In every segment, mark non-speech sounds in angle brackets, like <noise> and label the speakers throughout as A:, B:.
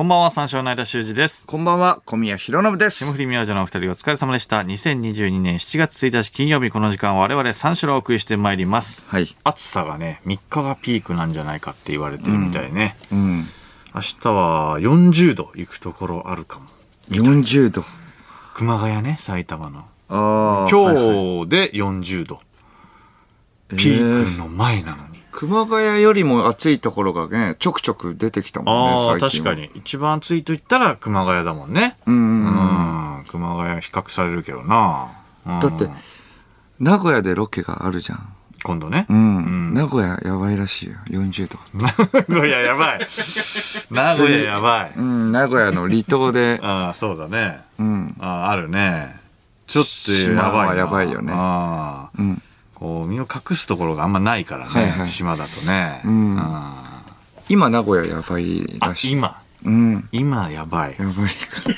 A: こんばんは、三照の間修二です。
B: こんばんは、小宮弘信です。
A: 霜降り明星のお二人お疲れ様でした。2022年7月1日金曜日この時間我々三種をお送りしてまいります。
B: はい。
A: 暑さがね、3日がピークなんじゃないかって言われてるみたいね。
B: うん。
A: 明日は40度行くところあるかも。
B: 40度。
A: 熊谷ね、埼玉の。
B: ああ。
A: 今
B: はいはい
A: 日で40度。ピークの前なのに。
B: 熊谷よりも暑いところがね、ちょくちょく出てきたもんね。
A: 確か。に。一番暑いと言ったら熊谷だもんね。
B: うん
A: う
B: うんうん。
A: ん。熊谷比較されるけどな。うん
B: だって、名古屋でロケがあるじゃん。
A: 今度ね。
B: うん。名古屋やばいらしいよ、40度。<laughs>
A: 名古屋やばい。名古屋やばい。
B: うん、名古屋の離島で、<laughs>
A: ああ、そうだね。
B: うん。
A: ああ、あるね。ちょっとやばい
B: やばいよね
A: ああ。
B: うん。
A: こう、身を隠すところがあんまないからね。
B: はいはい
A: 島だとね。
B: うん
A: あ
B: 今名古屋やばい
A: あ
B: らしい。
A: 今？
B: うん。
A: 今やばい。
B: やばいから。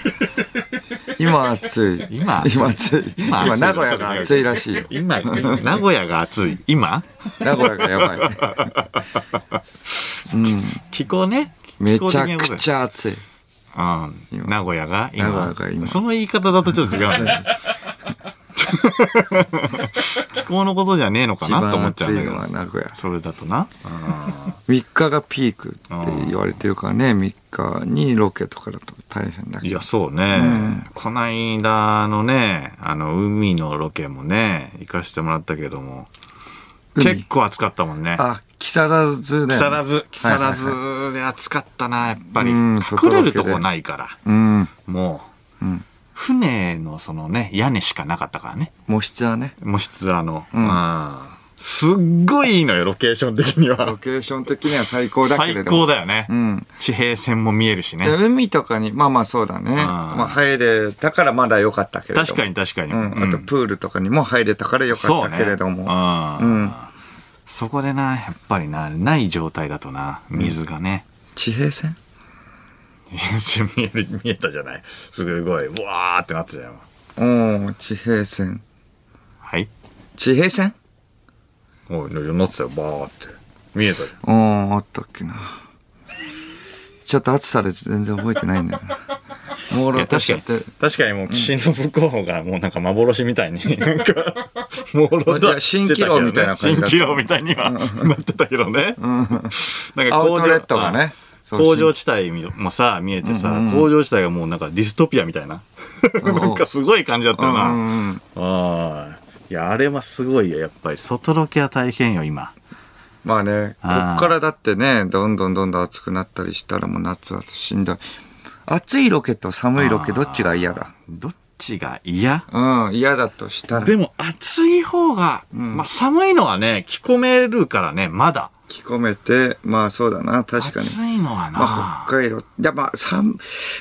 B: 今暑い。
A: 今？暑い
B: 今暑い。
A: 今暑い
B: 今名古屋が暑いらしいよ。
A: 今、名古屋が暑い。今？
B: 名古屋がやばい。<laughs> うん。
A: 気候ね。
B: めちゃく
A: ゃ。
B: ちゃ暑い。
A: うん。名古屋が今。
B: 名古屋が今
A: その言い方だとちょっと違うね。<laughs> 気候のことじゃねえのか
B: 一
A: なと
B: 番
A: 思っちゃうんだけど。
B: 名古屋。
A: それだとな。
B: 3日がピークって言われてるからね、3日にロケとかだと大変だけど。
A: いや、そうね。こないだのね、あの、海のロケもね、行かしてもらったけども、
B: 海？
A: 結構暑かったもんね。
B: あ、木更津だよね。
A: 木更津、木更津で暑かったな、やっぱり
B: うん。
A: 作れるとこないから。
B: うん。
A: もう、
B: うん。
A: 船のそのね、屋根しかなかったからね。
B: 模質はね。
A: もしつあの、
B: うん
A: うんすっごいいいのよ、ロケーション的に
B: ロ
A: は。
B: ケーション的には最高だけれ
A: 最
B: ども。
A: 高だよね。
B: うん。
A: 地平線も見えるしね
B: で。海とかに、まあまあそうだね。まあ入れたからまだ良かったけれども。
A: 確かに確かに。
B: うん。あとプールとかにも入れたから良かったけれども。
A: そうね。うん
B: うん
A: そこでな、やっぱりな、ない状態だとな、水がね。
B: 地平線？
A: 見える見えたじゃない。すごい、うわーってなってたじゃん。
B: おー、地平線。
A: はい。
B: 地平線？
A: おい、なってたよ、バーって。見えたじゃん。
B: おー、あったっけな。ちょっと暑さで全然覚えてないんだよな。もう
A: 確かに。確かにもう岸信公がもうなんか幻みたいに、<laughs> なんか、もうろ
B: いや蜃気楼みたいな感じ
A: 蜃気楼みたいにはなってたけどね。なんか
B: アウトレットがね
A: 工場地帯もさ、見えてさ、工場地帯がもうなんかディストピアみたいな。<laughs> なんかすごい感じだったよ
B: うんう
A: な。
B: ん
A: ああ。いや、あれはすごいよ、やっぱり。外ロケは大変よ、今。
B: まあね、こっからだってね、どんどんどんどん暑くなったりしたらもう夏はしんどい。暑いロケと寒いロケどっちが嫌だ？
A: どっちが嫌？
B: うん、嫌だとしたら。
A: でも暑い方が、まあ寒いのはね、着込めるからね、まだ。
B: 着込めて、まあそうだな、確かに。
A: 暑いのはな。
B: まあ北海道。いやまあ寒、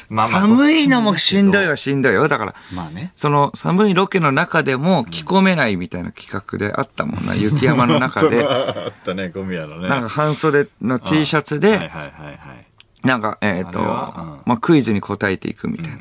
A: まあまあ
B: 寒いのもしんどい
A: ど
B: はしんどいよ。だから、
A: まあね。
B: その寒いロケの中でも着込めないみたいな企画であったもんな、雪山の中で。<laughs>
A: あったね、ゴミ屋のね。
B: なんか半袖の T シャツで、
A: はいはいはいはい。
B: なんか、えっ、と、
A: あれはうん
B: まあ、クイズに答えていくみたいな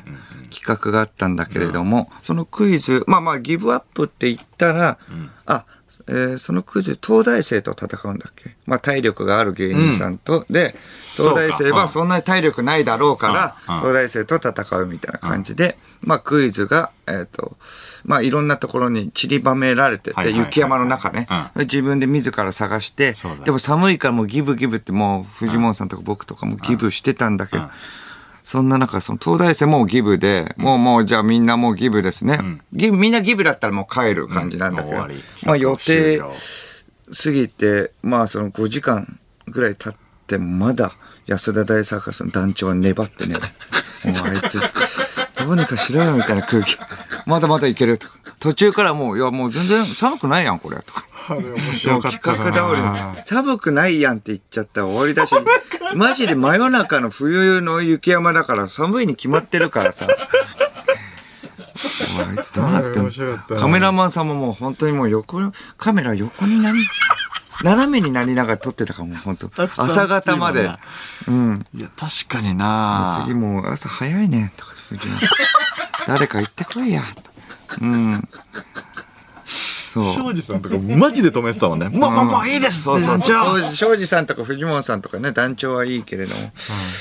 B: 企画があったんだけれども、そのクイズ、まあまあ、ギブアップって言ったら、あ、えーそのクイズ、東大生と戦うんだっけ？まあ、体力がある芸人さんと、で、東大生はそんなに体力ないだろうから、
A: うん。うん。
B: 東大生と戦うみたいな感じで、まあ、クイズが、えっ、と、まあ、いろんなところに散りばめられてて、雪山の中ね、自分で自ら探してでも寒いからもうギブギブってもう、藤本さんとか僕とかもギブしてたんだけど、そんな中、その東大生もギブで、もうもうじゃあみんなもうギブですね。ギブ、みんなギブだったらもう帰る感じなんだけど、まあ予定過ぎて、まあその5時間ぐらい経ってもまだ安田大サーカスの団長は粘ってね、もうあいつ、どうにかしろよみたいな空気。まだまだいけるとか。途中からもう、いやもう全然寒くないやん、これ。とか。
A: あれ面
B: もう
A: 白かった
B: 企画
A: な。
B: 通り、寒くないやんって言っちゃったら終わりだし、<laughs> マジで真夜中の冬の雪山だから寒いに決まってるからさ。あいつどうなってんの？カメラマンさんももう本当にもう横の、カメラ横になり、斜めになりながら撮ってたからもう本当朝方まで。うん。
A: いや、確かにな
B: 次もう朝早いねとか、誰か行ってこいや。とうん。そう。
A: 庄司さんとかマジで止めてたもん。ね。もう、もう、もういいです。
B: そうそう庄司さんとか藤本さんとかね団長はいいけれども、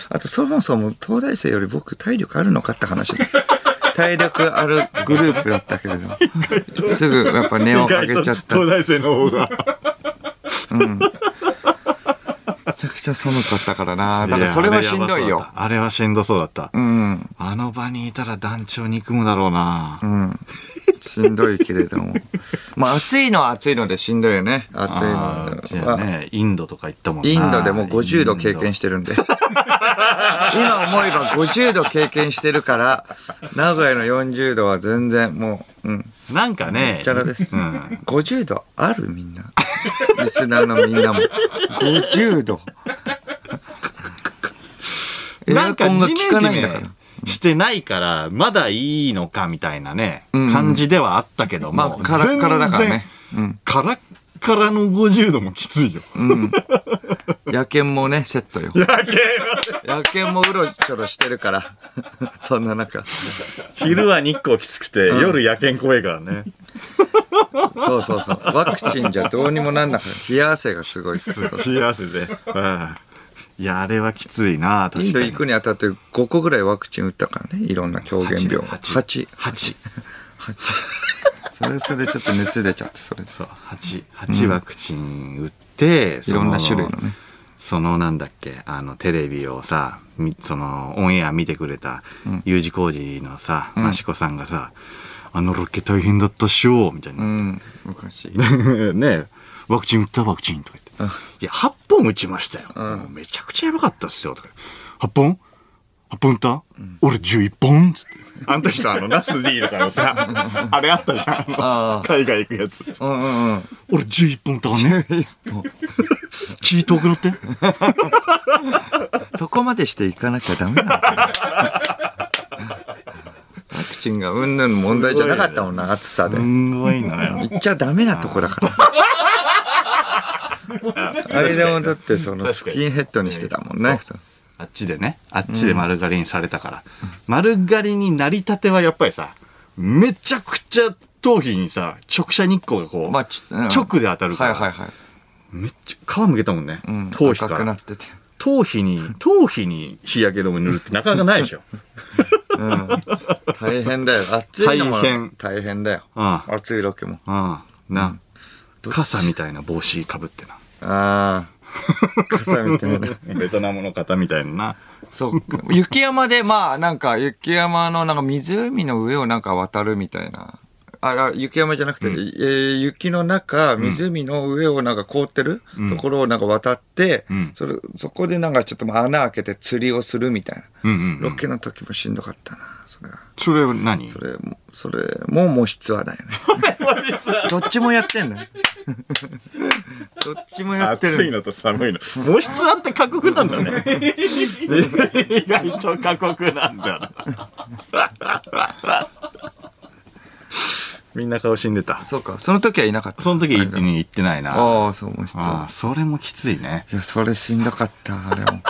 B: あとそもそも東大生より僕体力あるのかって話で。<laughs> 体力あるグループだったけれど。もすぐやっぱ値を上げちゃった。
A: 東大生の方が。
B: めちゃくちゃ寒かったからなだからそれはしんどいよ。
A: あれはしんどそうだった。
B: うん
A: あの場にいたら団長憎むだろうな。
B: うんしんどいけれども <laughs> まあ暑いのは暑いのでしんどいよね暑い
A: あーじゃあね、インドとか行ったもんな。
B: インドでも50度経験
A: し
B: してるんで。今思えば50度経験してるから、名古屋の40度は全然もう、うん、
A: なんかね。
B: チャラです。
A: うん。
B: 50度ある？みんな。リスナーのみんなも。50度。エ <laughs> ア
A: なんか
B: コンが効かないんだから。
A: してないから、まだいいのかみたいなね、
B: うん
A: 感じではあったけども。
B: まあ、カラッカラだからね。うん。
A: カラッカラの50度もきついよ。
B: うん。野犬もね、セットよ。
A: やけ
B: 野犬もうろちょろしてるから。<laughs> そんな中。
A: 昼は日光きつくて、夜夜犬怖いからね。
B: そうそうそう。ワクチンじゃどうにもなんなかった。冷や汗がすごい。
A: 冷や汗で。うんいや、あれはきついな確かに。
B: インド行くにあたって5個ぐらいワクチン打ったからね。いろんな狂言病。
A: 八
B: 8。
A: 八
B: 8。それそれちょっと熱出ちゃって、それで。
A: そう、8、八ワクチン打って、
B: いろんな種類のね。
A: そのなんだっけあのテレビをさみそのオンエア見てくれた U 字工事のさ
B: ん。
A: 益子さんがさ「あのロケ大変だったっしょ」みたいな
B: う、ん。昔。<laughs>
A: ねワクチン打ったワクチンとか言って「いや8本打ちましたよ、めちゃくちゃやばかったっすよ」とか「8本 ?8 本打った、俺11本」っつってあの時さあのナス D とかのさあれあったじゃん海外行くやつ
B: うんうんうん。
A: 俺11本打ったからね気遠くなって
B: そこまでしていかなきゃダメなんだよ。ワクチンがうんぬん問題じゃなかったもんな、暑さで。
A: すんごいのよ
B: 行っちゃダメなとこだから。<laughs> あれでもだってそのスキンヘッドにしてたもんね。
A: あっちでね、あっちで丸刈りにされたから。丸刈りになりたてはやっぱりさ、めちゃくちゃ頭皮にさ、直射日光がこう、
B: まあちうん
A: 直で当たるから、
B: はいはいはい。
A: めっちゃ皮むけたもんね。
B: うん。
A: 頭皮から
B: 赤くなっ。てて。
A: 頭皮に、頭皮に日焼け止め塗るってなかなかないでしょ。<laughs>
B: うん。大変だよ。暑いのも
A: 大変
B: 大変だよ。
A: あ
B: 暑いロケも。
A: あ、な、傘みたいな帽子かぶってな。
B: ああ。傘みたいな。
A: ベトナムの方みたいなな。
B: そうか。雪山で、まあ、なんか、雪山の、なんか湖の上をなんか渡るみたいな。あ、あ雪山じゃなくて、えー雪の中、湖の上をなんか凍ってる？ところをなんか渡って、
A: うん
B: それ、そこでなんかちょっと穴開けて釣りをするみたいな。
A: うんうん、うん。
B: ロケの時もしんどかったな、それは。
A: それは何？
B: それも、それも模質はだよね。<laughs> どっちもやってんのよ。<laughs> どっちもやってる。
A: 暑いのと寒いの。毛質あって過酷なんだね。意外と過酷なんだな。<laughs> みんな顔死んでた。
B: そうか、その時はいなかった。
A: その時に行ってないな。
B: ああ、そう、模質は
A: ああ、。それもきついね。
B: いや、それしんどかった、あれも。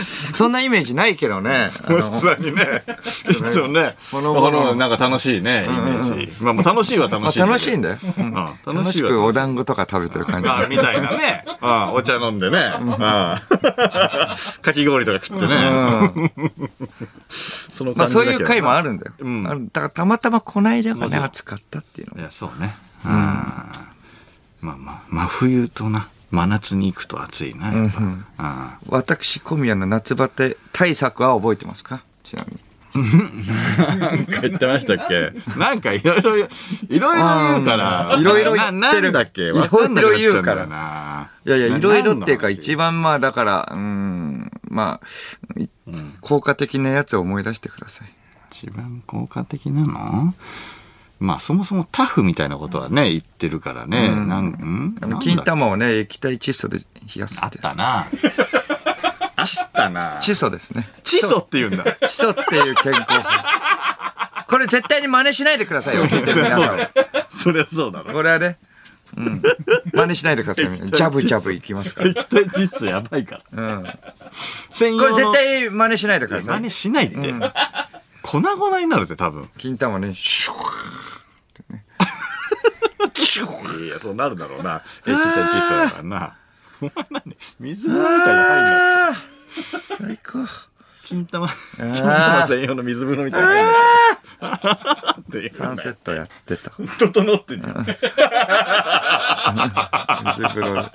B: <laughs> そんなイメージないけどね。
A: 普通にね。いつもね。
B: ほのぼの
A: ほのなんか楽しいね、イメージ。まあまあ楽しいは楽
B: まあ
A: しい。
B: 楽しいんだよ。
A: うん
B: 楽
A: 楽し
B: くお団子とか食べてる感じ。
A: あみたいなね。あお茶飲んでね。あかき氷とか食ってね。
B: まあそういう
A: 回
B: 回もあるんだよ。だからたまたまこないだがね、暑かったっていうの
A: いや、そうね。うん。まあまあ、真冬とな、真夏に行くと暑いな、やっぱ。うん
B: 私、小宮の夏バテ対策は覚えてますか？ちなみに。
A: なんか言ってましたっけ？<laughs> なんかいろいろ、いろいろ言うから。
B: うんいろいろ言ってる。
A: ななんだっけ
B: いろいろ言うから。
A: ない
B: やいや、いろいろっていうか、
A: な
B: 一番まあ、だから、うん、まあ、い効果的なやつを思い出してください。
A: 一番効果的なの？まあそもそもタフみたいなことはね、言ってるからね。
B: うん
A: なんん？
B: 金玉をね、液体窒素で冷やす
A: あ
B: っ。
A: たな。あったな。
B: 窒素ですね。
A: チソって言うんだ。
B: 窒素っていう健康法。これ絶対に真似しないでくださいよ、<laughs> 聞いてる皆さんは。
A: そりゃそうだろ。
B: これはね、うん。真似しないでください。ジャブジャブいきますから。
A: 液体窒素やばいから。
B: うん。
A: 専
B: これ絶対真似しないでください。
A: 真似しないって。粉々になるぜ、多分。
B: 金玉ね、シュワシュー
A: いや、そうなるだろうな。液体窒素だからな。お前何水風呂みたいに入んな
B: あー最高。
A: 金玉、金玉専用の水風呂みたいに入んな
B: サンセットやってた。
A: 整ってんじゃん。
B: 水風呂み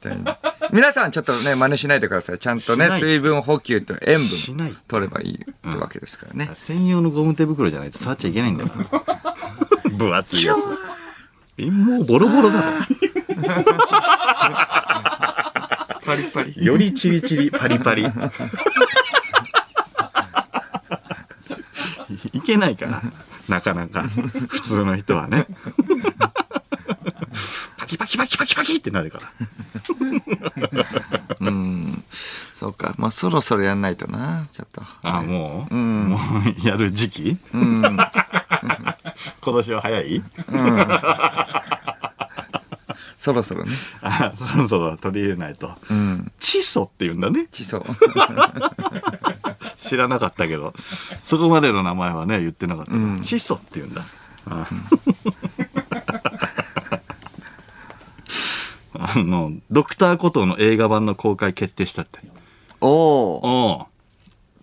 B: たいに。皆さんちょっとね、真似しないでください。ちゃんとね、水分補給と塩分取ればいいってわけですからね。
A: 専用のゴム手袋じゃないと触っちゃいけないんだよ。<laughs> 分厚いやつ。<laughs> 陰毛ボロボロだろ。
B: パリパリ。
A: よりチリチリ、パリパリ。いけないから、なかなか。普通の人はね。パキパキパキパキパキってなるから。
B: うん。そうか。まあそろそろやんないとな。ちょっと。
A: あもう、もうやる時期、今年は早い？
B: そろそろね。<laughs>
A: あそろそろ取り入れないと。
B: うん。
A: って言うんだね。
B: 地層。<laughs>
A: 知らなかったけど、そこまでの名前はね、言ってなかった。窒素って言うんだ。あ <laughs> あの、ドクターコトーの映画版の公開決定したって。
B: おお。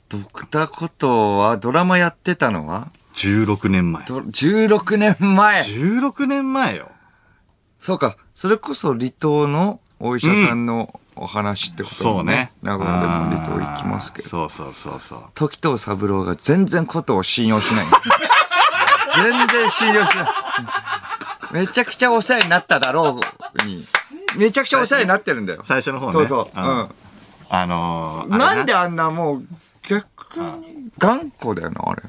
B: ドクターコトーはドラマやってたのは？
A: 16年前。
B: ど ?16 年前。
A: 16年前よ。
B: そうか。それこそ離島のお医者さんのお話ってこと
A: そうね。
B: 名古屋でも離島行きますけど。
A: そうそうそうそう。
B: 時藤三郎が全然ことを信用しない。<laughs> 全然信用しない。めちゃくちゃお世話になっただろうに。めちゃくちゃお世話になってるんだよ。
A: 最初の方ね。
B: そうそう。
A: ん
B: うん。
A: あのー、
B: なんであんなもう、逆に、頑固だよな、あれ。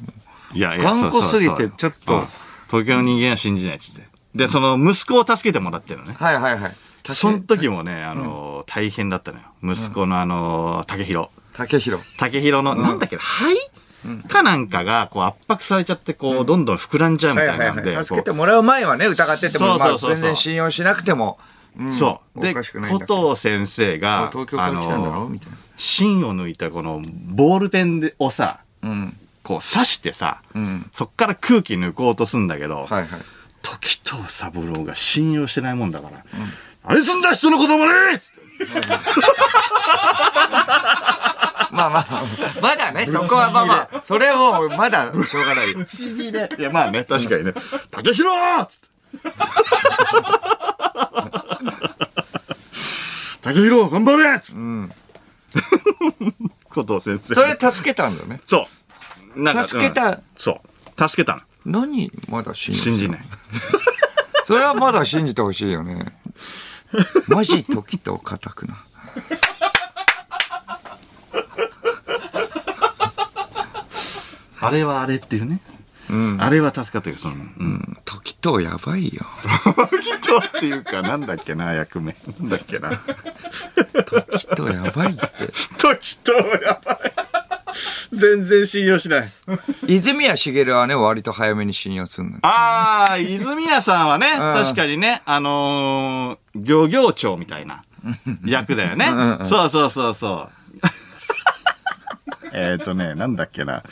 A: いやいや、
B: 頑固すぎてちょっと
A: うん東京の人間は信じないっつって。で、その息子を助けてもらってるのね。
B: はいはいはい。
A: その時もね、あのー、大変だったのよ。息子のあのー、竹広。
B: 竹広。
A: 竹広の、なんだっけな、肺？かなんかが、こう圧迫されちゃって、こう、どんどん膨らんじゃうみ
B: はい
A: たいなんで。
B: はいはい。助けてもらう前はね、疑ってても、まあ
A: そうそうそうそう
B: 全然信用しなくても。うん
A: そう。で、古藤先生が、
B: 東京から来たんだろ？
A: あの
B: みたいな。
A: 芯を抜いたこのボールペンでをさ、
B: うん。
A: こう刺してさ、
B: うん。
A: そっから空気抜こうとすんだけど、
B: はいはい。
A: 時藤三郎が信用してないもんだから、あれすんだ人の子供ねつって
B: まあまあ、まだね、そこはまあまあ、それはもうまだしょうがないよ。
A: 不思議で。いや、まあね、確かにね。<laughs> 竹広つって。竹広頑張れつって。
B: ん <laughs>
A: 古藤先生。
B: それ助けたんだよね。
A: そう。なんか
B: 助けた
A: うんそう。助けたの。
B: 何？まだ信用
A: 信じない。<laughs>
B: それはまだ信じてほしいよね。マジ時と固くな。<laughs>
A: あれはあれっていうね。
B: うん。
A: あれは助かったけど、その、うん。
B: 時とやばいよ。
A: 時とっていうか、なんだっけな、役名。なんだっけな。
B: 時とやばいって。<laughs>
A: 時とやばい。<laughs> 全然信用しない。
B: 泉谷しげるはね、割と早めに信用するのよ。
A: ああ、泉谷さんはね、
B: ん
A: 確かにね、あのー、漁業長みたいな <laughs> 役だよね。そうそうそうそう。<laughs> えっとね、なんだっけな。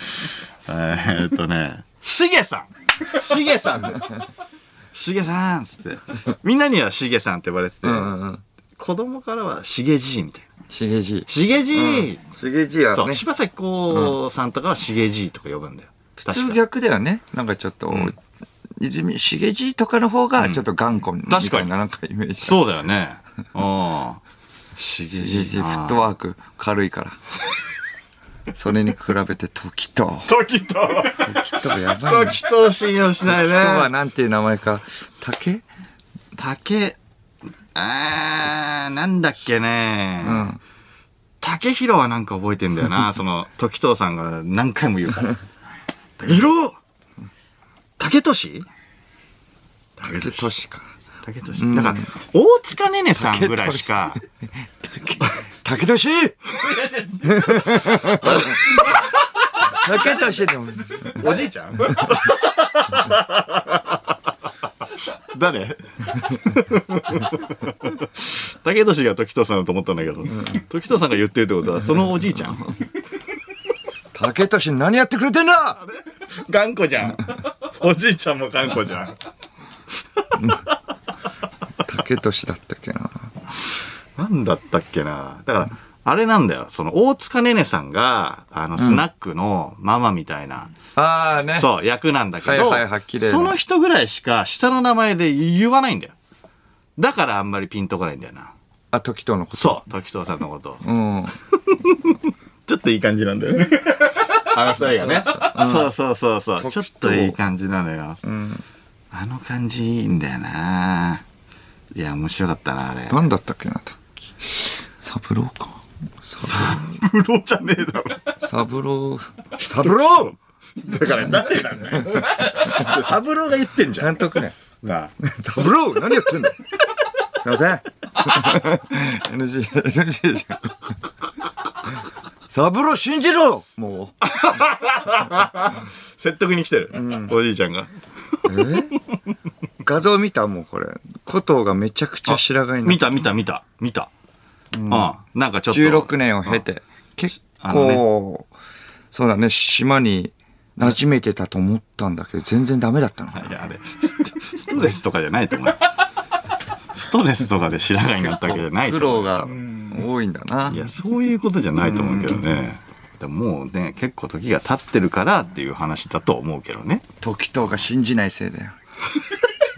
A: えっとね、しげさん。しげさんです。しげさんっつって。みんなにはしげさんって呼ばれてて、
B: うんうんうん。
A: 子供からはしげじいみたいな。
B: しげじい。
A: しげじい、
B: しげじい
A: そう、
B: はね、
A: 柴咲コウさんとかはしげじいとか呼ぶんだよ。
B: 普通逆だよね。なんかちょっと、泉、しげじいとかの方がちょっと頑固みた
A: 確かに
B: いななんかイメージ。
A: そうだよね。うん。しげ
B: しげ
A: じい。
B: じいフットワーク軽いから。<laughs> それに比べて時と。
A: 時と、
B: 時とやばいね。
A: 時と信用しない
B: 時とは
A: ね。
B: なんていう名前か。竹？
A: 竹、あー、なんだっけね。
B: うん。
A: 竹広はなんか覚えてんだよな。<laughs> その、時藤さんが何回も言うから。竹広？竹俊？
B: 竹俊か。
A: 竹俊。だから、大塚ねねさんぐらいしか、
B: 竹俊 <laughs> <laughs> 竹俊でも。
A: おじいちゃん？誰？竹俊が時藤さんだと思ったんだけど、時藤さんが言ってるってことは、そのおじいちゃん？
B: 竹俊何やってくれてんだ？
A: 頑固じゃん。おじいちゃんも頑固じゃん。
B: 竹俊だったっけな。
A: なんだったっけな。だから、あれなんだよ。その、大塚ねねさんが、あの、スナックのママみたいな、
B: ああね。
A: そう、役なんだけど、
B: はいはいはい綺麗な
A: その人ぐらいしか下の名前で言わないんだよ。だからあんまりピンとこないんだよな。
B: あ、時とのこと？
A: そう、時藤さんのこと。
B: うん。<laughs>
A: ちょっといい感じなんだよね。あの二人がね。そうそうそうそう。ちょっといい感じなのよ。
B: うん。
A: あの感じいいんだよな。いや、面白かったな、あれ。
B: なんだったっけな。サブローか。サ
A: プロじゃねえだろ。
B: ブサブロー。サブロー
A: だから、なんでなんだよ。サブローが言ってんじゃん。
B: 監督ね。
A: なあ。
B: サブロー何やってんのすいません。NG、NG じゃん。サブロー信じろも
A: 説得に来てる。おじいちゃんが。
B: う。え？画像見た？もうこれ。コトーがめちゃくちゃ白髪になった。
A: 見た見た見た見た。うん。なんかちょっと。
B: 16年を経て。結構、そうだね、島に馴染めてたと思ったんだけど、全然ダメだったの。
A: いや、あれ、ス <laughs> ストレスとかじゃないと思う。ストレスとかで白髪になったわけじゃないと
B: 苦
A: 思う。
B: 労が多いんだな。
A: いや、そういうことじゃないと思うけどね。でももうね、結構時が経ってるからっていう話だと思うけどね。
B: 時藤が信じないせいだよ。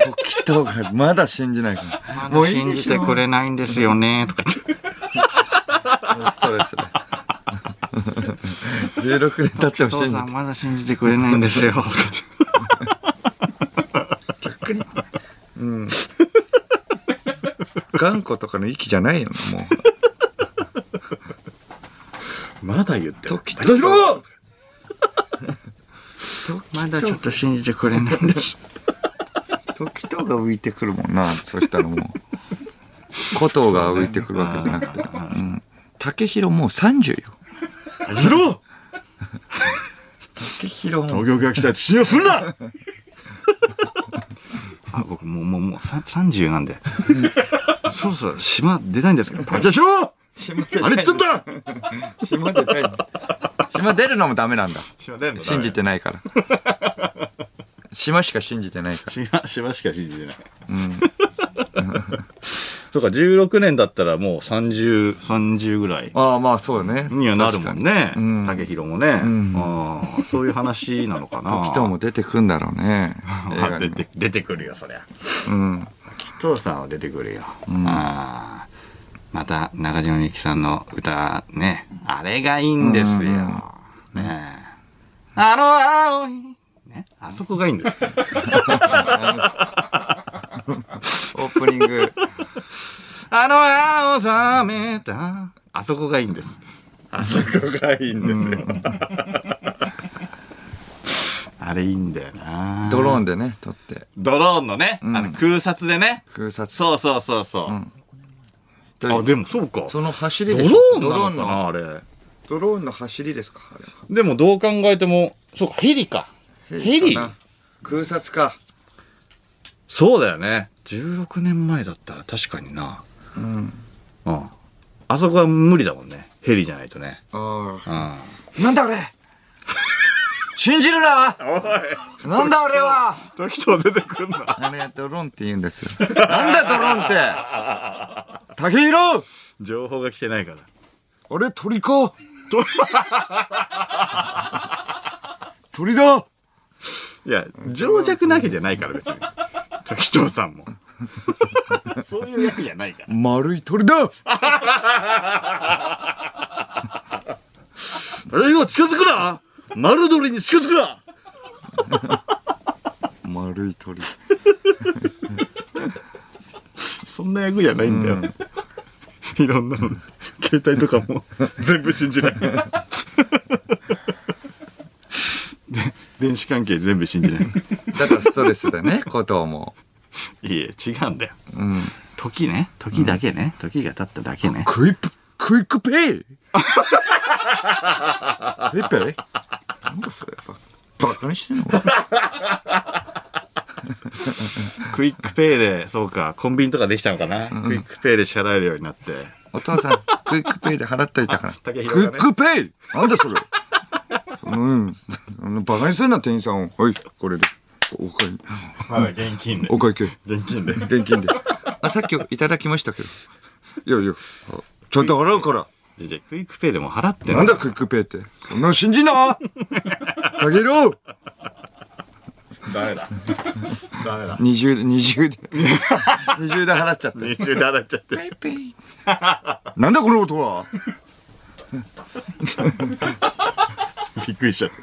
B: 時藤がまだ信じないから。もう
A: 信。じてくれないんですよね、とか言って。
B: ストレスで。<laughs> 16年経っても
A: 父
B: 信じて。
A: さんまだ信じてくれないんですよ。
B: 逆に。うん。頑固とかの域じゃないよな、もう。
A: まだ言ってる。
B: 時
A: 高弘
B: 時
A: まだちょっと信じてくれないんです。
B: 時藤が浮いてくるもんな、そしたらもう。古藤が浮いてくるわけじゃなくて。うん。竹広もう30よ。
A: 高弘
B: 竹広も。
A: 東京が来たやつ信用するな！<laughs> あ、僕もう、もう、もう、さ30なんで。そろそろ島出たいんですけど、高弘
B: 島出
A: 何言ってんだ
B: 島出たい。島出るのもダメなんだ。
A: 島出るの
B: 信じてないから。島しか信じてないから。<laughs>
A: 島、島しか信じてない。<laughs> そうか、16年だったらもう30、30ぐらい
B: ああ、まあそうよね。
A: にはなるもんね。
B: うん
A: 竹弘もね。
B: ん
A: ああそういう話なのかな。<laughs>
B: 時藤も出てくんだろうね。
A: 出て出てくるよ、そりゃ。
B: うん。
A: 紀藤さんは出てくるよ。ああまた中島みゆきさんの歌ね、あれがいいんですよ。ねえあの青い、ね、あそこがいいんです。
B: オープニング。
A: あの青ざめた、あそこがいいんです。あそこがいいんですよ。<laughs> あれいいんだよな。
B: ドローンでね、撮って。
A: ドローンのね、
B: ん
A: あの空撮でね。
B: 空撮。
A: そうそうそうそう。
B: と
A: あ、でもそうか。
B: その走り
A: ドロ
B: でしょ？
A: ーンなのか
B: ドローンの。
A: なあれ。
B: ドローンの走りですか？あれは
A: でもどう考えても、そうか、ヘリか。ヘリ？
B: 空撮か。
A: そうだよね。16年前だったら確かにな。
B: うん。
A: うん。あそこは無理だもんね。ヘリじゃないとね。
B: あ
A: うん。
B: あ。なんだ俺？<laughs> 信じるな
A: おい
B: なんだ俺は？
A: 時と出てくんな。
B: あれドローンって言うんですよ。なんだドローンって？竹広
A: 情報が来てないから。
B: あれ？鳥か？鳥だ
A: いや、情弱なわけじゃないから別に。時藤さんも。<laughs> そういう役じゃないから。
B: 丸い鳥だ
A: え今近づくな丸鳥に近づくな
B: 丸い鳥。
A: そんな役じゃないんだよ。いろんなの。携帯とかも全部信じない。で電子関係全部信じない。
B: だからストレスだね、<laughs> ことも。
A: いえ、違うんだよ。
B: うん。
A: 時ね。時だけね。時が経っただけね。
B: クイップ、クイックペイ <laughs> ペイペイ？なんだそれババカにしてんの？<laughs>
A: クイックペイで、そうか、コンビニとかできたのかな？クイックペイで支払えるようになって。
B: お父さん、クイックペイで払っといたから。
A: あ竹
B: クイックペイなんだそれ？うん。そのバカにすんな、店員さんを。はい、これで。おかい、
A: まだ現金で
B: お会計。
A: 現金で
B: 現金で。あ、さっきいただきましたけど。いやいや、あちゃんと払うから。
A: じゃあクイックペイでも払って
B: なんだクイックペイって。そんなの信じんなたげろ
A: ダメだ？ダメだ？
B: 二重で、二重で、二重で払っちゃって。
A: 二重で払っちゃって
B: なんだこの音は <laughs>
A: びっくりしちゃって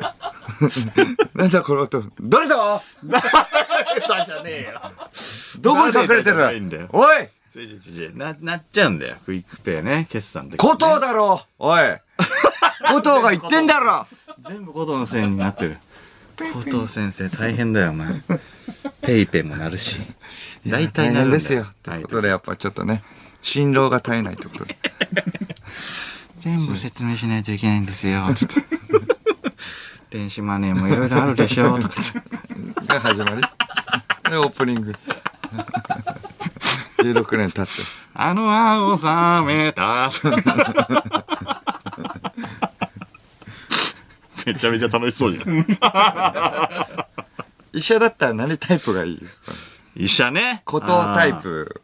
B: なんだこの音。誰だ？
A: 誰だじゃねえよ。
B: どこに隠れてるおい
A: ちょい！ちょいちょいななっちゃうんだよ。クイックペイね。決算って
B: コトーだろ！おい！コトーが言ってんだろ！
A: 全部コトーのせいになってる。コトー先生大変だよお前。ペイペイもなるし。大体
B: 大
A: なるん
B: ですよ。ということで、やっぱちょっとね、心労が絶えないということで。<laughs>
A: 全部説明しないといけないんですよ。つって電子マネーもいろいろあるでしょとか
B: が始まり。<laughs> で、オープニング。16年経って。
A: あの青ざめためちゃめちゃ楽しそうじゃん
B: 医者だったら何タイプがいい？
A: 医者ね
B: コトータイプ。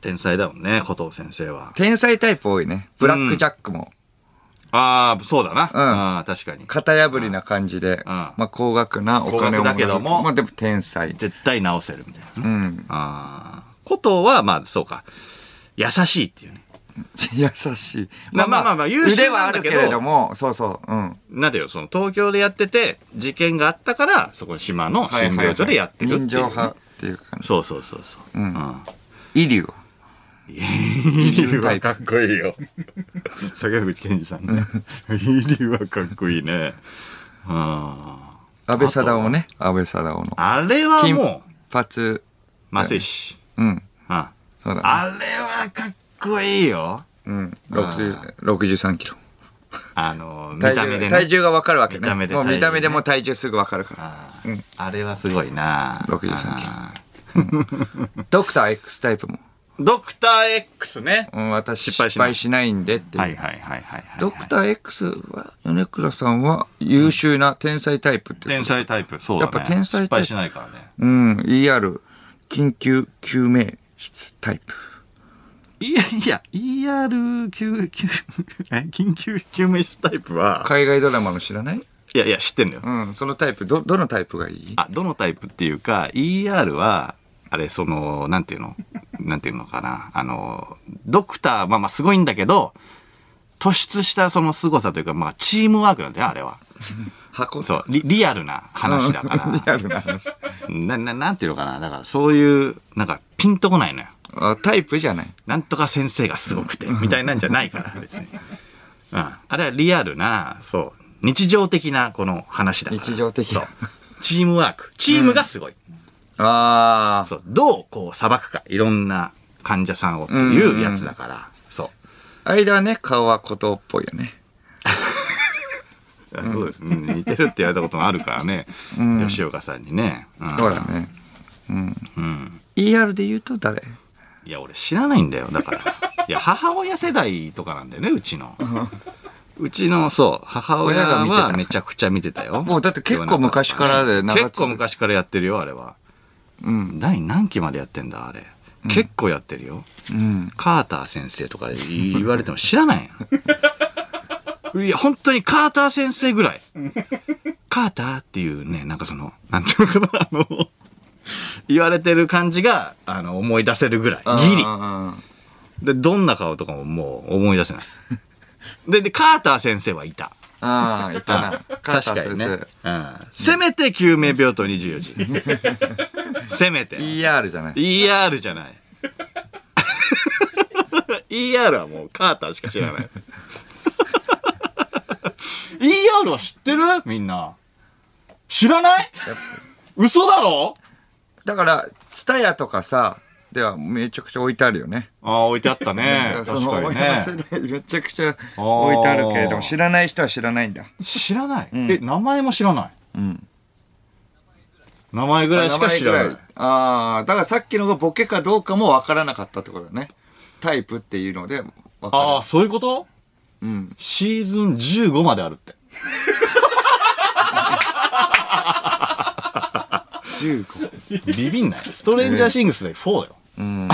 A: 天才だもんねコトー先生は
B: 天才タイプ多いね。ブラックジャックも。
A: ああそうだな、
B: ん
A: ああ確かに
B: 型破りな感じで、まあ高額なお金を
A: 高額だけども
B: まあでも天才。
A: 絶対直せるみたいな、
B: うん。
A: ああコトーはまあそうか優しいっていうね
B: 優しい。
A: まあまあまあまあ優秀
B: 腕はあるけ
A: なんだけど
B: れども、そうそう。うん。
A: なんだよその東京でやってて事件があったからそこの島の診療所でやってるっていう、
B: 人情派っていう感じ。
A: そうそうそうそう、
B: うん
A: うん
B: イリュウは。
A: イリュウはかっこいいよ。<laughs> 坂口健二さんね。イリュウはかっこいいね。あ
B: 安倍貞夫ね。安倍貞夫の。
A: あれは
B: 金
A: もう、
B: 髪。
A: マセシ。
B: うん。
A: あ
B: そうだね。
A: あれはかっこいいよ。
B: うん。60 63キロ。
A: あの、見 <laughs>
B: 体重、
A: た目でね。
B: 体重がわかるわけね。
A: 見た目で
B: もう見た目でもう体重すぐわかるから。
A: あーあれはすごいな。
B: 63キロ
A: あ
B: ドクター X タイプも。
A: ードクター X ね。
B: うん、私
A: 失敗しない
B: 失敗しないんでっていう。
A: はいはいはいはいはい。
B: ドクター X は、米倉さんは優秀な天才タイプって
A: 天才タイプ。そうだね。
B: やっぱ天才タイプ
A: 失敗しないからね。
B: うん、ER、緊急救命室タイプ。
A: いやいや、ER 救急、え？緊急救命室タイプは、
B: 海外ドラマの知らない？
A: いやいや、知ってんのよ。
B: うん、そのタイプ、ど、どのタイプがいい？
A: あ、どのタイプっていうか、ER は、あれ、その、なんていうの？<laughs> なんていうのかな？あの、ドクター、まあまあすごいんだけど、突出したその凄さというか、まあチームワークなんだよ、あれは。
B: 箱
A: そう、リリアルな話だか
B: リ
A: ら。<laughs>
B: アルな話。
A: な、な、なんていうのかな？だから、そういう、なんか、ピンとこないのよ。
B: あタイプじゃない。
A: なんとか先生がすごくて、みたいなんじゃないから、<laughs> 別に。うん。あれはリアルな、そう、日常的なこの話だから。
B: 日常的な。
A: チームワーク。チームがすごい。
B: ああ。
A: そう。どうこう裁くか。いろんな患者さんをっていうやつだから。そう。
B: 間はね、顔はことっぽいよね。<laughs>
A: そうですね。似てるって言われたこともあるからね。吉岡さんにね。うん
B: そうだね。
A: うん。
B: ER で言うと誰？
A: いや、俺知らないんだよ。だから。いや、母親世代とかなんだよね、うちの。うちの、そう、母親
B: 親が見てた
A: はめちゃくちゃ見てたよ。
B: もうだって結構昔からで
A: 結構昔からやってるよ、あれは。
B: うん。
A: 第何期までやってんだ、あれ。結構やってるよ。
B: うん。
A: カーター先生とか言われても知らないよ。<laughs> いや、本当にカーター先生ぐらい。カーターっていうね、なんかその、なんていうのかな、あの、言われてる感じが、あの、思い出せるぐらい。ギリ。
B: あ
A: で、どんな顔とかももう思い出せない。で、で、カーター先生はいた。
B: あ、いたな。<laughs>
A: 確かにね
B: 生。。
A: うん。せめて救命病棟24時。<laughs> せめて。
B: ER じゃない。
A: ER じゃない。ER はもうカーターしか知らない。ER は知ってる？みんな。知らない？嘘だろ？
B: だから、ツタヤとかさ、ではめちゃくちゃ置いてあるよね。
A: ああ、置いてあったね。<laughs>
B: そ
A: 確かに
B: の親。世代めちゃくちゃ置いてあるけれども、知らない人は知らないんだ。
A: 知らない、
B: ん
A: え、名前も知らない？
B: うん。
A: 名前ぐらいしか知らない。
B: ああ、だからさっきのがボケかどうかもわからなかったってことだね。タイプっていうのでわかる。
A: ああ、そういうこと？
B: うん。
A: シーズン15まであるって。
B: 15。
A: ビビんない。ストレンジャーシングスで4だよ。
B: うん。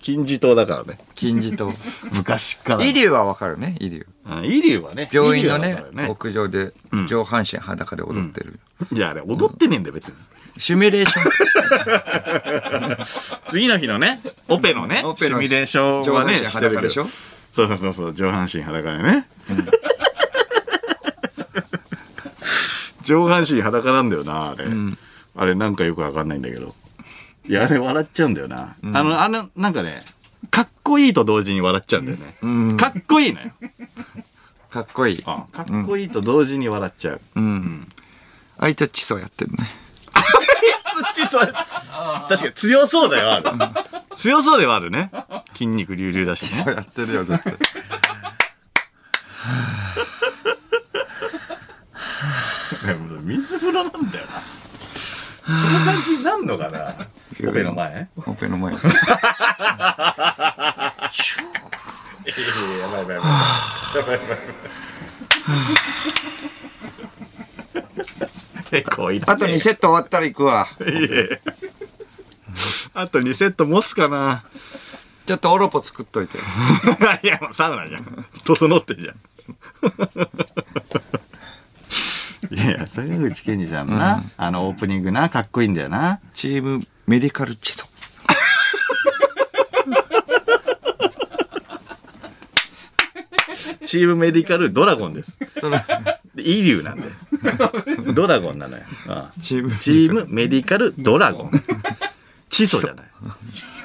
A: 金字塔だからね。
B: 金字塔。
A: 昔から。
B: イリュウはわかるね、イリュウ。
A: うんイリュウはね。
B: 病院のね
A: イリュウはだから
B: 屋上で上半身裸で踊ってる。
A: いや、あれ踊ってねえんだよ、別に。
B: シミュレーション。<laughs>
A: 次の日のね、オペのね、
B: オペの
A: シミュレーションはね、
B: 上半身
A: してる
B: でしょ
A: そうそうそうそう、上半身裸でね。上半身裸なんだよな、あれ。あれなんかよくわかんないんだけど。いや、あれ笑っちゃうんだよな。あの、あの、なんかね、かっこいいと同時に笑っちゃうんだよね。かっこいいのよ。
B: かっこいい。
A: かっこいいと同時に笑っちゃう。
B: うん。あいつは基礎やってるね。
A: 土そう確かに強そうだよ、ある。強そうではあるね。筋肉隆々だしね。
B: 基礎やってるよ、絶対。<laughs> <laughs>
A: 水風呂なんだよな。そんな感じになんのかな？オペの前？
B: オペの前。
A: やばいやばいやばい。やばいやばい。結構いら
B: あと2セット終わったら行くわ。
A: あと2セット持つかな
B: ちょっとオロポ作っといて。<laughs>
A: いや、もうサウナじゃん。整ってるじゃん。口健二さんもな、あのオープニングな、かっこいいんだよな。
B: チームメディカル基礎。
A: チームメディカルドラゴンです。でイリュウなんで。ドラゴンなのよ。ああ
B: チーム
A: チームメディカルドラゴン。チソじゃない。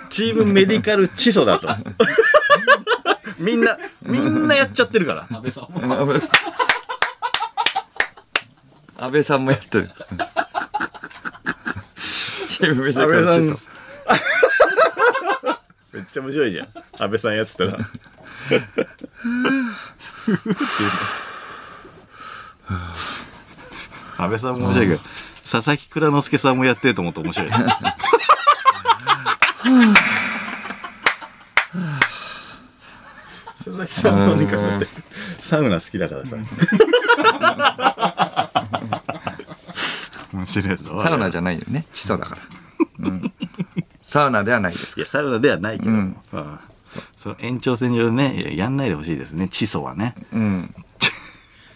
A: チームメディカルチソだと。<laughs> みんな、みんなやっちゃってるから。
B: 安倍安倍さんもやってる。<laughs> チームメディカル基礎。
A: めっちゃ面白いじゃん。安倍さんやってたら。<laughs> 安倍さんも面白いけど、佐々木蔵之介さんもやってると思って面白い。<laughs> 佐々木さんもなんかだってサウナ好きだからさ。面白いぞ。
B: サウナじゃないよね。基礎だから。うんサウナではないです
A: いや、サウナではないけども、うんその延長線上でね、いややんないでほしいですね、チソはね。
B: うん。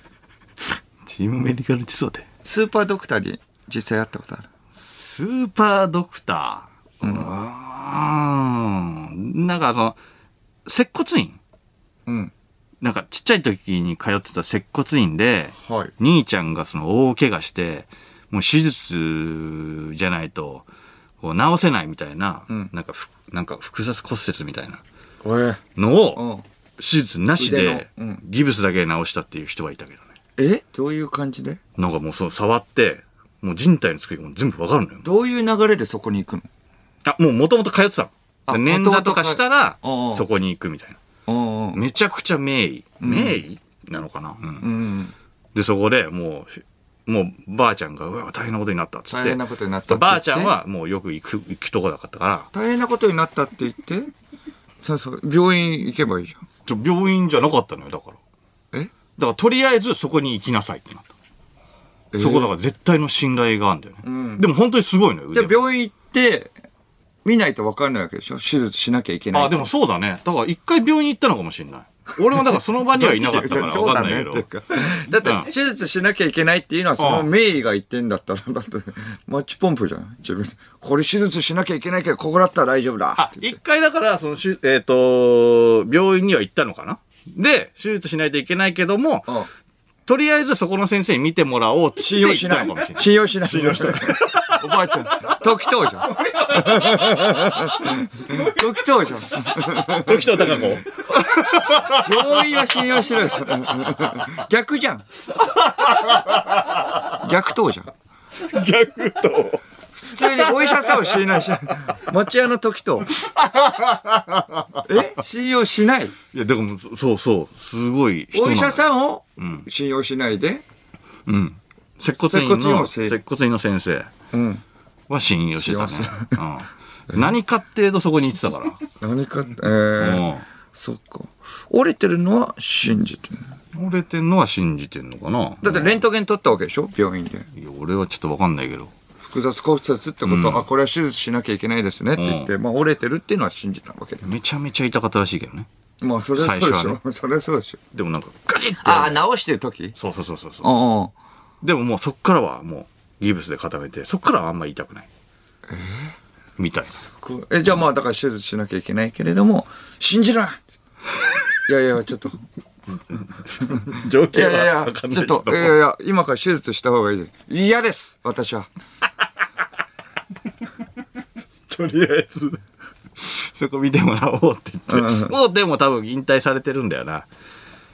B: <laughs>
A: チームメディカルチソで。
B: スーパードクターに実際会ったことある？
A: スーパードクター？うん。なんかあの、接骨院
B: うん。
A: なんかちっちゃい時に通ってた接骨院で、
B: はい。
A: 兄ちゃんがその大怪我して、もう手術じゃないと、こう治せないみたいな、
B: うん
A: なんかふ、なんか複雑骨折みたいな
B: おえ。
A: のを、
B: うん。
A: 手術なしで
B: 腕のうん
A: ギブスだけで治したっていう人はいたけどね。
B: え？どういう感じで？
A: なんかもうそう触って、もう人体の作りがもう全部わかるのよ。
B: どういう流れでそこに行くの？
A: あ、もう元々通ってたの。
B: あ
A: で捻挫とかしたらそこに行くみたいな。
B: うんうん。
A: めちゃくちゃ名医。名医なのかな、うん
B: うん。
A: で、そこでもう、もうばあちゃんが、うわ、大変なことになったっつって。
B: 大変なことになった
A: ばあちゃんはもうよく行く、行くとこだったから、
B: 大変なことになったって言ってそうそう。病院行けばいいじ
A: ちょ病院じゃなかったのよ、だから。
B: ゃん。え？
A: だからとりあえずそこに行きなさいってなった。
B: え？ー
A: そこだから絶対の信頼があるんだよね。
B: ん
A: でも本当にすごいのよ。
B: じゃあ
A: 腕が
B: 病院行って、見ないと分かんないわけでしょ？手術しなきゃいけない。
A: あ、でもそうだね。だから一回病院行ったのかもしれない。俺もだからその場にはいなかったから
B: そうだ
A: 分かんないけど。<laughs>
B: だって、手術しなきゃいけないっていうのは、その名医が言ってんだったら、だって、マッチポンプじゃん。自分、これ手術しなきゃいけないけど、ここだったら大丈夫だ。
A: 一回だから、その、しゅえっ、と、病院には行ったのかな？で、手術しないといけないけども、
B: うん
A: とりあえずそこの先生に見てもらおうって
B: 信用しない
A: 言ったのかもしれ。ない。
B: 信用しない。信用しない。<laughs> おばあちゃん、時藤じゃん。時藤じゃん。
A: 時藤孝子。
B: 病院は信用しろよ。逆じゃん。逆藤じゃん。
A: 逆と。
B: 普通にお医者さんを信頼しない。町屋の時と。え？信用しない？
A: いや、でも、そうそう、すごい人
B: お医者さんを
A: ん
B: 信用しないで？
A: うん。接骨院の、
B: 接骨院もせ
A: 接骨院の先生
B: うん。
A: は信用してた
B: 信
A: ね。うん。何かっていうとそこに行ってたから。
B: 何かって、え
A: う
B: ー
A: ん。
B: そっか。折れてるのは信じてる。
A: 折れてんのは信じてんのかな
B: だってレントゲン取ったわけでしょ？病院で。
A: いや俺はちょっとわかんないけど。
B: 複雑骨折ってこと、あ、これは手術しなきゃいけないですねって言って、まあ折れてるっていうのは信じたわけで。
A: めちゃめちゃ痛かったらしいけどね。
B: まあそれはそうでしょ。<laughs> それはそうでしょ。
A: でもなんかガリッて
B: ああ、直してる時？
A: そうそうそうそうそう。
B: うんうん。
A: でももうそっからはもうギブスで固めて、そっからはあんまり痛くない。みたいな。
B: こうえ、じゃあまあだから手術しなきゃいけないけれども、信じるないやいや、ちょっと。<laughs>
A: 状
B: いやいやいや、ちょっと、いやい
A: や。
B: や、今から手術した方がいいです。嫌です私は。<laughs>
A: とりあえず、そこ見てもらおうって言って。もうでも多分引退されてるんだよな。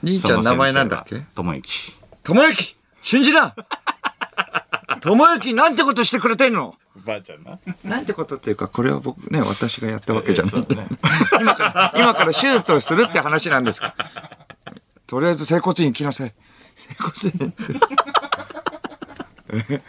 B: 兄ちゃん名前なんだっけ？
A: ともゆき。
B: ともゆき信じなともゆきなんてことしてくれてんの？
A: ばあちゃんな。
B: なんてことっていうか、これは僕ね、私がやったわけじゃないんで。今から、今から手術をするって話なんですか。とりあえず整骨院行きなさい。整骨院え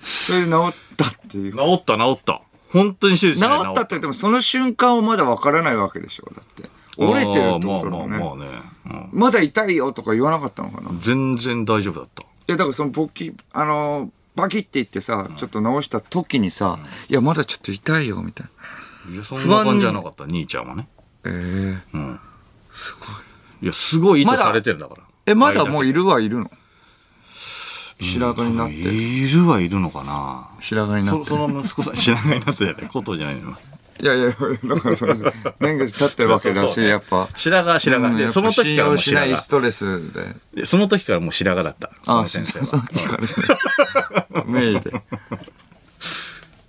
B: それで治ったっていう。治
A: 治った治った。本当に手術してない
B: ったって言っても、その瞬間はまだわからないわけでしょ。だって。折れてるってことだもんね。
A: まあまあまあね。うん
B: まだ痛いよとか言わなかったのかな？い
A: 全然大丈夫だった。
B: や、だからその勃起、あのーバキって言ってさ、ちょっと直した時にさ、いや、まだちょっと痛いよ、みたいな。
A: いや、そんな感じじゃなかった、兄ちゃんはね。
B: ええ
A: うん。
B: すごい。
A: いや、すごい意図されてるんだから。
B: え、まだもう
A: い
B: いるはいるの？白髪になってる。
A: いるはいるのかな
B: 白髪になってる。
A: そその息子さん、白髪になってない。ことじゃないの。
B: いやいや、だからそれ、年月経ってるわけだし、やっぱ。
A: 白髪は白髪。で、その時からもう白髪
B: いス。トレスで。
A: でその時からもう白髪だった。そ
B: あ、
A: の
B: そ
A: 先生は。
B: の時からね。メイで。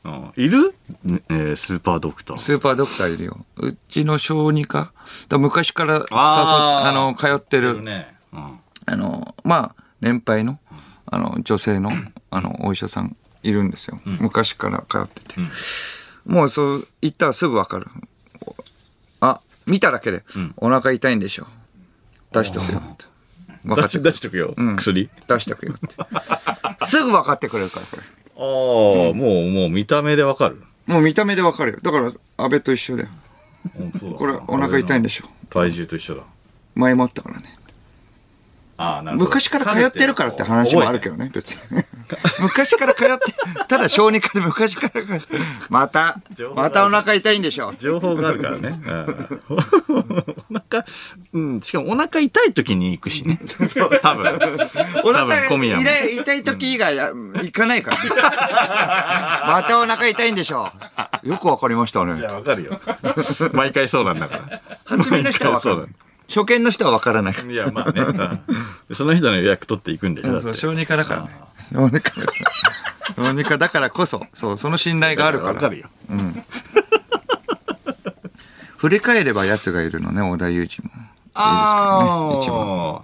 A: うんいるねえースーパードクター。
B: スーパードクターいるよ。うちの小児科。だ昔から
A: あー
B: あの、通ってる、
A: ね。うん。
B: あの、まあ、年配の、あの、女性の、あの、お医者さんいるんですよ。昔から通ってて。もうそう、行ったらすぐわかる。あ、見ただけで、お腹痛いんでしょ。出しとくよって。分かってく
A: 出しとくよ。薬？
B: 出しとくよって。すぐ分かってくれるから、これ。
A: ああ、もう、もう見た目でわかる。
B: もう見た目で分かるよ。だから、安倍と一緒だよ。
A: だ
B: これ、お腹痛いんで
A: し
B: しょ。
A: 体重と一緒だ。
B: 前もあったからね。
A: ああ、なるほど。
B: 昔から通ってるからって話もあるけどね、別に。<laughs> 昔から通って、ただ小児科で昔から通って、またまたお腹痛いんでしょ。
A: 情報があるからね。うん、<laughs> お腹、うん、しかもお腹痛い時に行くしね。<laughs> 多分。
B: お
A: 多分
B: 腹
A: 小宮も
B: 痛い時以外や行かないから、ね。またお腹痛いんでしょ。よくわかりましたね。
A: わかるよ。毎回そうなんだから。
B: 初めの人はわかる
A: 毎回。
B: 初見の人はわからない。
A: いや、まあね。うんその人の予約取っていくんだよ。
B: ら。
A: だって
B: そう、小児科だからね。小児科だから。小児科だからこそ、そう、その信頼があるから。
A: わかるよ。
B: 振り返れば奴がいるのね、織田裕二も。
A: あ
B: いいですけどね一番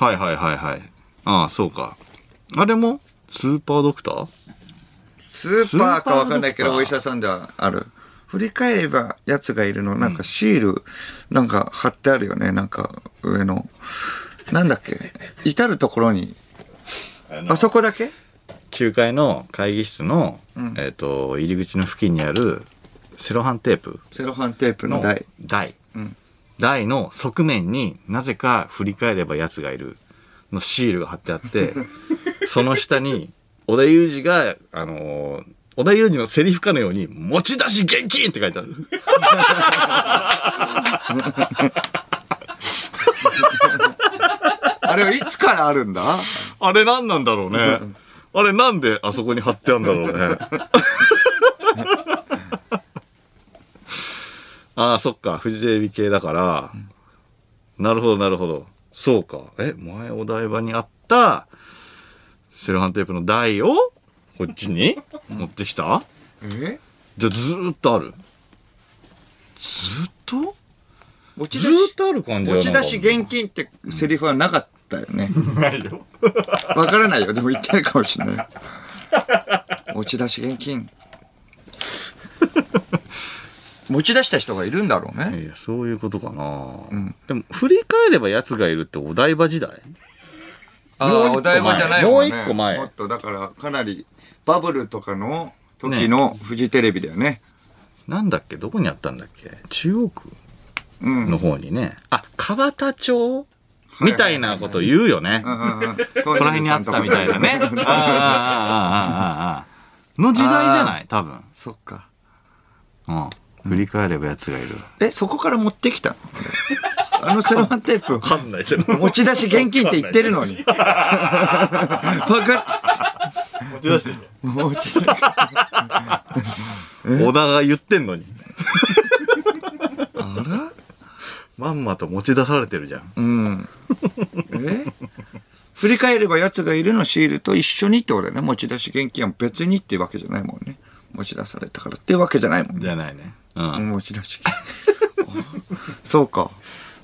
A: はいはいはいはい。ああ、そうか。あれもスーパードクター？
B: スーパーかわかんないけど、
A: スーパードクター
B: お医者さんではある。振り返れば奴がいるの、なんかシール、なんか貼ってあるよね、なんか上の。なんだっけ？至るところに。あそこだけ
A: ？9階の会議室の、えっ、と、入り口の付近にあるセロハンテープ。
B: セロハンテープの
A: の
B: 台。
A: 台。
B: ん。
A: 台の側面になぜか振り返れば奴がいる。のシールが貼ってあって、<laughs> その下に織田裕二が、あのー織田裕二のセリフかのように、持ち出し現金って書いてある。<laughs>
B: あれはいつからあるんだ？
A: あれ何なんだろうね。あれなんであそこに貼ってあるんだろうね。<laughs> ああ、そっか。フジテレビ系だから。なるほど、なるほど。そうか。え、前お台場にあった、セロハンテープの台を、こっちに？持ってきた？
B: え？
A: じゃあずーっとある？ずーっと？
B: 持ち出し、
A: ずーっとある感じ
B: 持ち出し現
A: 金
B: 金ってセリフはなかったよね。
A: ないよ。
B: わからないよ。でも言ってるかもしれない。持ち出し現金。持ち出した人がいるんだろうね。
A: いや、そういうことかな、でも、振り返れば奴がいるってお台場時代？
B: あお台場じゃないもんね。
A: もう一個前。
B: もっとだからかなりバブルとかの時のフジテレビだよね。
A: ねなんだっけ？どこにあったんだっけ？中央区の方にね。うん、あ、川田町？みたいなこと言うよね。
B: こ
A: の辺にあったみたいなね。の時代じゃない？多分。
B: そっか。
A: うん。振り返ればやつがいる。
B: え、そこから持ってきたの？あのセロハンテープ
A: かんないけど。
B: 持ち出し現金って言ってるのに。バカ
A: 持ち出して
B: 持ち出し。
A: 小田が言ってんのに。
B: あら？
A: まんまと持ち出されてるじゃん。
B: うん。え？振り返れば奴がいるのシールと一緒にってことだよね。持ち出し現金は別にっていうわけじゃないもんね。持ち出されたからっていうわけじゃないもんね。
A: じゃないね。うん。
B: 持ち出しそうか。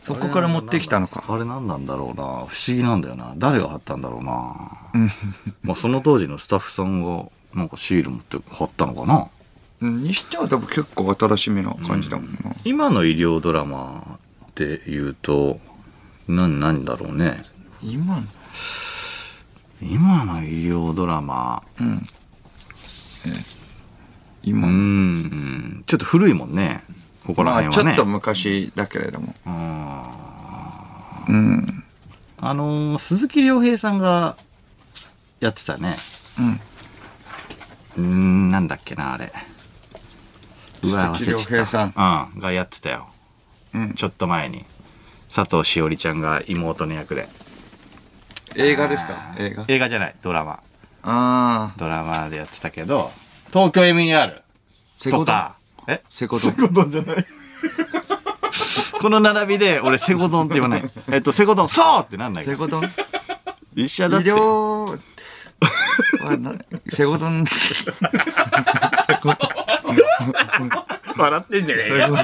B: そこから持ってきたのか。
A: あれ何なんだろうな。不思議なんだよな。誰が貼ったんだろうな。<laughs> まあその当時のスタッフさんがなんかシール持って貼ったのかな。
B: うんにしては多分結構新しめな感じだもんな。
A: 今の医療ドラマっていうと、何、何だろうね。
B: 今の？
A: 今の医療ドラマ、
B: うん。今の？
A: ん、ちょっと古いもんね。ここら
B: まあ
A: 辺はね。
B: ちょっと昔だけれども。
A: あ
B: うん。
A: あのー鈴木亮平さんがやってたね。
B: うん。
A: うーん、なんだっけな、あれ。うわ、忘
B: 鈴木亮。平さん
A: うん、がやってたよ。
B: うん。
A: ちょっと前に。佐藤しおりちゃんが妹の役で。
B: 映画ですか？映画？
A: 映画じゃない、ドラマ。
B: ああ。
A: ドラマでやってたけど、東京 MER。とか、え？
B: セコドン。
A: コドンじゃない。<laughs> この並びで俺セゴドンって言わない。えっと、セゴドン、そうってなんないから
B: セコドン？医
A: 医者だって。
B: 療はな、セコドン。
A: 笑ってんじゃねえよ。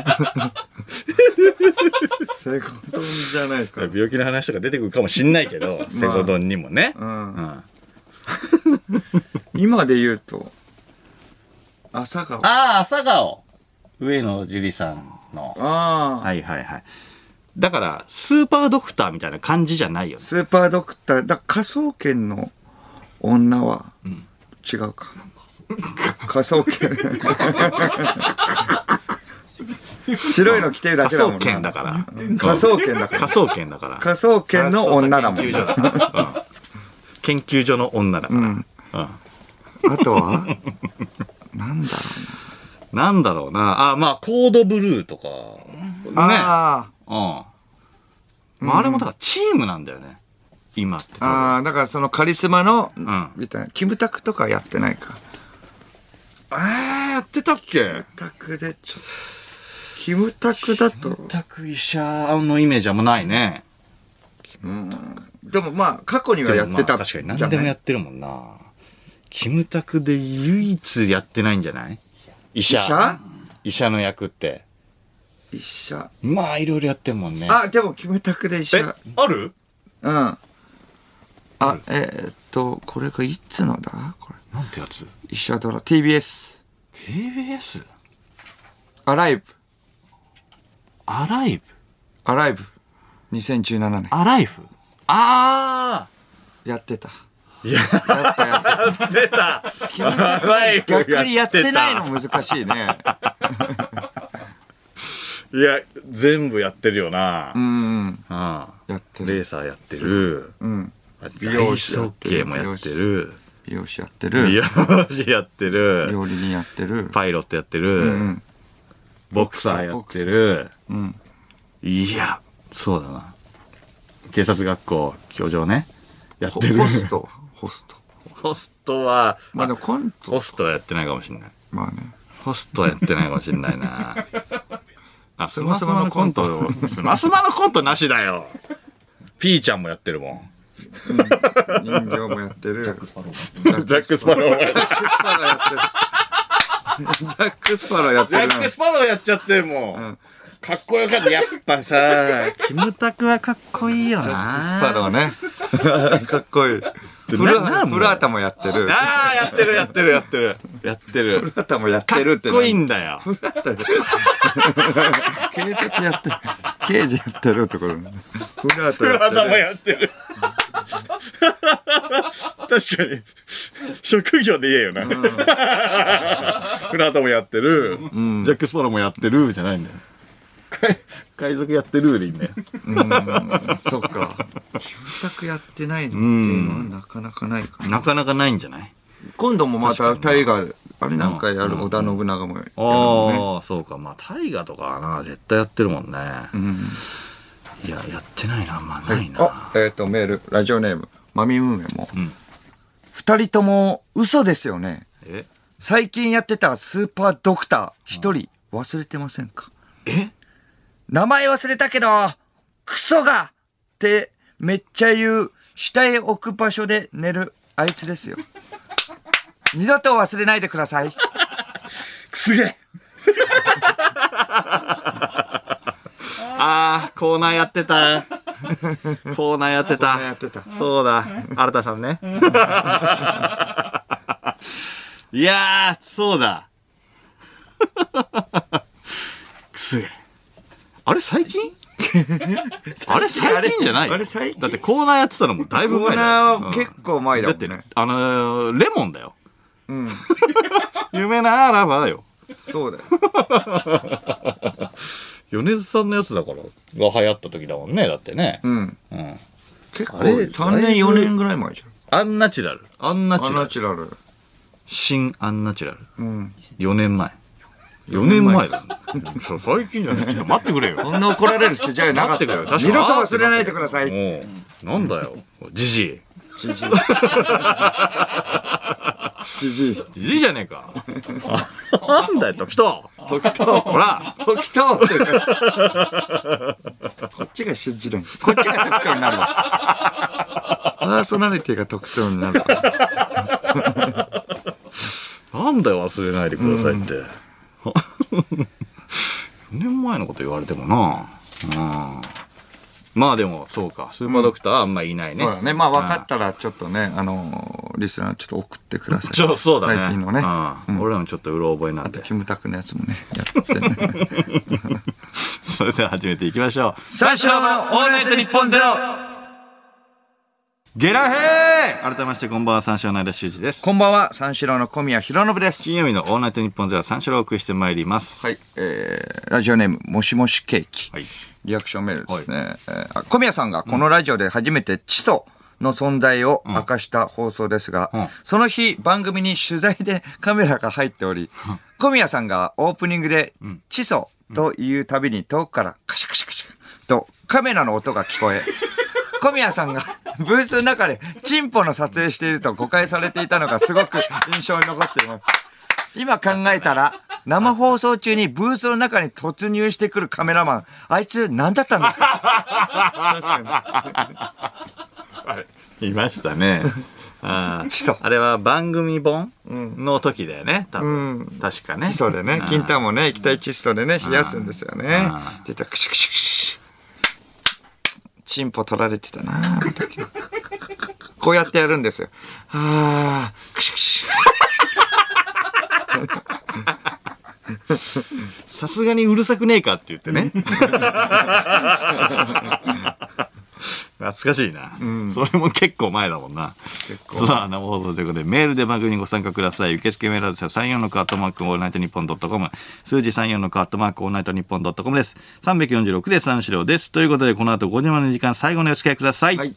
B: セコドンじゃないか。
A: 病気の話とか出てくるかもしんないけど、セゴドンにもね。
B: う。
A: うんん。
B: 今で言うと、朝顔。
A: ああ、朝顔。上野樹里さんの。
B: ああ。
A: はいはいはい。だから、スーパードクターみたいな感じじゃないよね。
B: スーパードクター、だ科捜研の女は
A: ん
B: 違うか。科捜研。白いの着てるだ
A: 科
B: けだもん
A: 捜研だから。
B: 科捜研だから。
A: 科捜研だから。
B: 科捜研の女だもん。
A: 研究所だから。うん研究所の女だから。
B: うん
A: うん
B: あとは？なんだろ
A: なんだろうな。あ、まあ、コードブルーとか。
B: う
A: ね。
B: な。あ
A: うん。まあ、あれもだからチームなんだよね。今って多
B: あ。
A: 分。
B: ああ、だからそのカリスマの、
A: ん
B: みたいな。キムタクとかやってないか。
A: えー、やってたっけ？
B: キムタクでちょっと、キムタクだと、
A: 全く医者のイメージはもうないね。
B: でもまあ過去にはやってた
A: 確かに何でもやってるもんな。キムタクで唯一やってないんじゃない？医者。
B: 医者？
A: 医者の役って。
B: 医者。
A: まあ、いろいろやってんもんね。
B: あ、でもキムタクで医
A: え
B: 者。、
A: ある？
B: うん。あ、えーっと、これがいつのだ？これ。
A: なんてやつ？
B: 医者ドラ、TBS。
A: ?TBS?
B: アライブ。
A: アライブ
B: アライブ。2017年。
A: アライフあ
B: やってた。
A: あいや、
B: やったやった。
A: 出た
B: 逆にやってないの難しいね。<laughs>
A: いや、全部やってるよな。
B: う
A: うん。
B: ん。やってる。
A: レーサーやってる。
B: うん。
A: 美容師やってる。
B: 美容師やって
A: 美
B: る。
A: 容師やってる。
B: 料理人やってる。
A: パイロットやって
B: う
A: る。
B: ん。
A: ボクサーやってる。
B: うん。
A: いや、そうだな。警察学校教場ね。やってる。
B: ホスト。ホスト。
A: ホストは、
B: まあでもコント。
A: ホストはやってないかもしれない。
B: まあね。
A: ホストはやってないかもしれないな。<laughs> あ、スマス
B: スマの
A: コント、スマスマのコントなしだよ。ピーちゃんもやってるもん。
B: 人形もやってる。ジャック・スパロー。
A: ジャック・スパロー。
B: ジャック・スパローやってる。ジャック・スパローやってるな。
A: ジャック・スパローやっちゃってもう、かっこよかった。やっぱさ、キムタクはかっこいいよ
B: ジャッ
A: な。
B: ク・スパローね。<laughs> かっこいい。プラ
A: なな
B: プラータもやってる。
A: ああ、やってるやってるやってる。やって
B: プ
A: る。
B: ラータもやっ
A: か
B: てるって
A: っこいいんだよ。
B: プラータで警察やってる。刑事やってるところ。プラータ
A: プラダも
B: やってる。
A: やってる。確かに。職業で言えよな。プラダもやってる。ジャック・スパローもやってる。じゃないんだよ。<laughs> 海賊やってルーでいいんだよ。
B: うんそっか。キムタクやってないっていうのはなかなかないかな。
A: なかなかないんじゃない？
B: 今度もまた大河あれ何回やる織田信長もやるのね。
A: ああ、そうか。まあ、大河とかはな、絶対やってるもんね。
B: うん。
A: いや、やってないな、あんまないな。
B: あえっ、とメール。ラジオネーム。マミムーメンも
A: ん。
B: 二人とも嘘ですよね。
A: え？
B: 最近やってたスーパードクター。一人忘れてませんか？
A: え？
B: 名前忘れたけどクソがってめっちゃ言う下へ置く場所で寝るあいつですよ二度と忘れないでくださいすげえ
A: ああ、コーナーやってた。コーナーやってた。
B: やってた
A: そうだ。新田さんね。<laughs> いやー、そうだ。くすげ。あれ最近？<laughs> あれ最近じゃない
B: あれ最近？
A: だってコーナーやってたのもだいぶ
B: コー
A: 前だよ。
B: ナー
A: うん
B: 結構前だ
A: だって
B: もんね、
A: あのーレモンだよ。
B: うん <laughs>
A: 夢ならばよ。
B: そうだよ <laughs>
A: 米津さんのやつだから、が流行った時だもんね、だってね。
B: うん
A: うん。
B: 結構
A: あれ
B: 3年4年ぐらい前じ
A: アンナチュラル。アンナ。チュラル新アンナチュラル。
B: うん
A: 4年前。4年前だよ。最近じゃない。ちょっと待ってくれよ。
B: こんな怒られる筋合いなか
A: 待ってくれよ。
B: ったよ二度と忘れないでください
A: もう、なんだよ。じじい。
B: じじい <laughs> じじい
A: じじいじゃねえか。なんだよ、時と。
B: 時と
A: ほら。
B: 時と <laughs> こっちが信じないこっちが時とになるわパーソナリティが時とになるわ
A: なんだよ、忘れないでくださいって。<laughs> 4年前のこと言われてもな。うん。まあでも、そうか。スーパードクターはあんまいないね。
B: そうだねまあ分かったらちょっとねあのリスナーちょっと送ってください
A: ちょ <laughs> そうだね。
B: 最近のね
A: うん俺らもちょっとうろ覚えなんで。
B: キムタクのやつもねやってね <laughs>
A: それでは始めていきましょう。
B: 最初のオールナイトニッポンゼロ
A: ゲラヘー改めましてこんばんは、三四郎の間修二です。
B: こんばんは三四郎の小宮浩信です。
A: 金曜日のオールナイトニッポンゼロ三四郎をお送りしてまいります。
B: はい、えー、ラジオネームもしもしケーキ、
A: はい。
B: リアクションメールですね、えーあ小宮さんがこのラジオで初めてチソの存在を明かした放送ですが、
A: うん。
B: その日番組に取材で <laughs> カメラが入っており、小宮さんがオープニングでチソというたびに遠くからカシャカシャカシャとカメラの音が聞こえ、小宮さんが <laughs> ブースの中でチンポの撮影していると誤解されていたのがすごく印象に残っています。今考えたら、生放送中にブースの中に突入してくるカメラマン、あいつ何だったんですか？
A: いましたね。ああれは番組本の時だよね、多分。確かね。
B: チソでね、金玉もね、液体窒素でね、冷やすんですよねクシュクシュクシュ。チンポ取られてたな、あの時。<laughs> こうやってやるんですよ。あ、クシュクシュ。<laughs>
A: さすがにうるさくねえかって言ってね。懐かしいな、それも結構前だもんな。さあ、生放送ということで、メールで番組にご参加ください。受付メールアドレスは34のカートマークオールナイトニッポンドットコム。数字34のカートマークオールナイトニッポンドットコムです。346で三四郎です。ということで、この後5時までの時間、最後にお付き合いください。
B: はい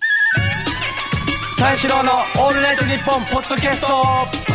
B: 三四郎のオールナイトニッポンポッドキャスト